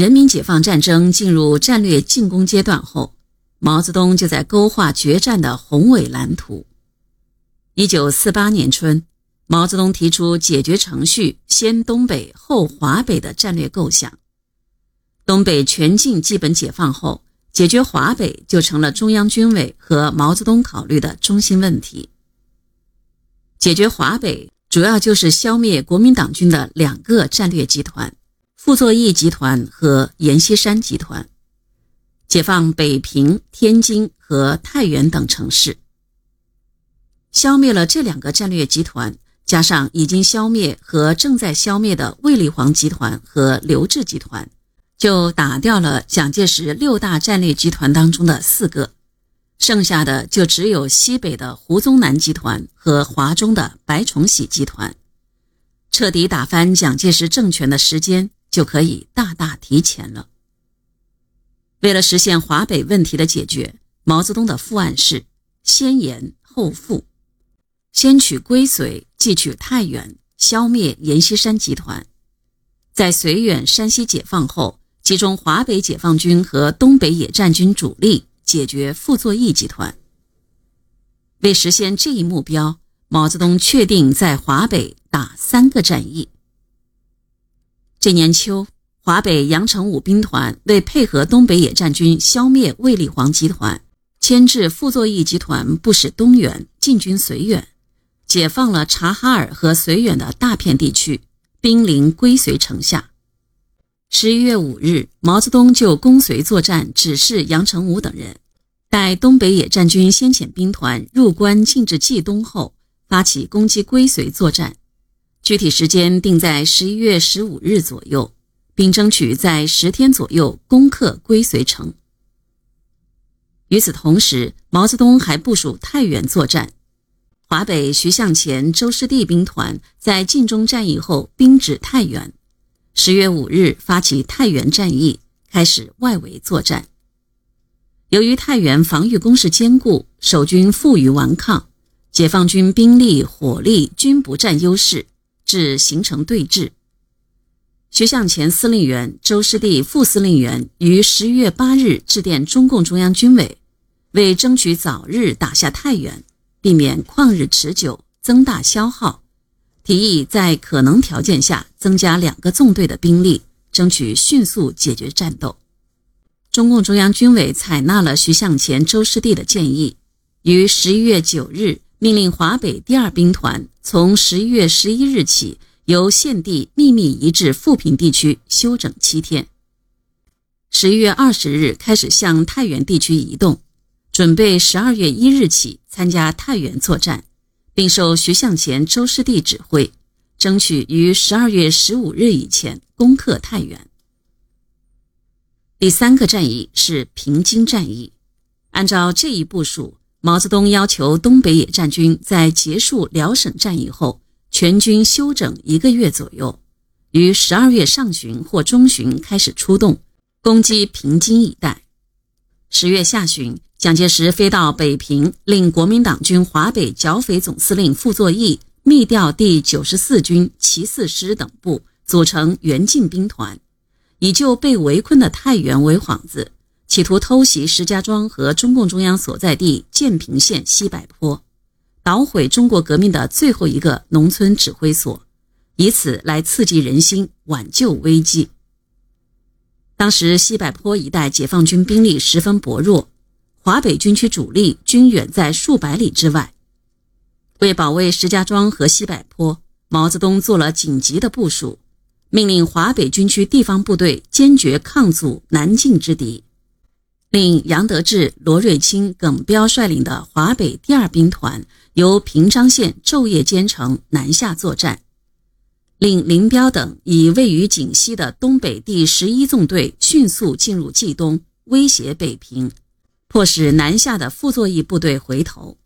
人民解放战争进入战略进攻阶段后，毛泽东就在勾画决战的宏伟蓝图。一九四八年春，毛泽东提出解决程序先东北后华北的战略构想。东北全境基本解放后，解决华北就成了中央军委和毛泽东考虑的中心问题。解决华北，主要就是消灭国民党军的两个战略集团——傅作义集团和阎锡山集团，解放北平、天津和太原等城市。消灭了这两个战略集团，加上已经消灭和正在消灭的卫立煌集团和刘志集团。就打掉了蒋介石六大战略集团当中的四个，剩下的就只有西北的胡宗南集团和华中的白崇禧集团，彻底打翻蒋介石政权的时间就可以大大提前了。为了实现华北问题的解决，毛泽东的复案是先严后富，先取归绥，继取太原，消灭阎锡山集团，在绥远、山西解放后。集中华北解放军和东北野战军主力，解决傅作义集团。为实现这一目标，毛泽东确定在华北打三个战役。这年秋，华北杨成武兵团为配合东北野战军消灭卫立煌集团，牵制傅作义集团不使东援，进军绥远，解放了察哈尔和绥远的大片地区，兵临归绥城下。十一月五日，毛泽东就攻绥作战指示杨成武等人，待东北野战军先遣兵团入关进至冀东后，发起攻击归绥作战，具体时间定在十一月十五日左右，并争取在十天左右攻克归绥城。与此同时，毛泽东还部署太原作战，华北徐向前、周士第兵团在晋中战役后兵至太原。十月五日，发起太原战役，开始外围作战。由于太原防御工事坚固，守军负隅顽抗，解放军兵力、火力均不占优势，至形成对峙。徐向前司令员、周师弟副司令员于十一月八日致电中共中央军委，为争取早日打下太原，避免旷日持久，增大消耗。提议在可能条件下增加两个纵队的兵力，争取迅速解决战斗。中共中央军委采纳了徐向前、周师弟的建议，于十一月九日命令华北第二兵团从十一月十一日起由现地秘密移至富平地区休整七天。十一月二十日开始向太原地区移动，准备十二月一日起参加太原作战。并受徐向前、周师弟指挥，争取于十二月十五日以前攻克太原。第三个战役是平津战役。按照这一部署，毛泽东要求东北野战军在结束辽沈战役后，全军休整一个月左右，于十二月上旬或中旬开始出动，攻击平津一带。十月下旬。蒋介石飞到北平，令国民党军华北剿匪总司令傅作义密调第九十四军骑四师等部，组成援晋兵团，以救被围困的太原为幌子，企图偷袭石家庄和中共中央所在地建平县西柏坡，捣毁中国革命的最后一个农村指挥所，以此来刺激人心，挽救危机。当时西柏坡一带解放军兵力十分薄弱。华北军区主力均远在数百里之外，为保卫石家庄和西柏坡，毛泽东做了紧急的部署，命令华北军区地方部队坚决抗阻南进之敌，令杨得志、罗瑞卿、耿彪率领的华北第二兵团由平章县昼夜兼程南下作战，令林彪等以位于锦西的东北第十一纵队迅速进入冀东，威胁北平。迫使南下的傅作义部队回头。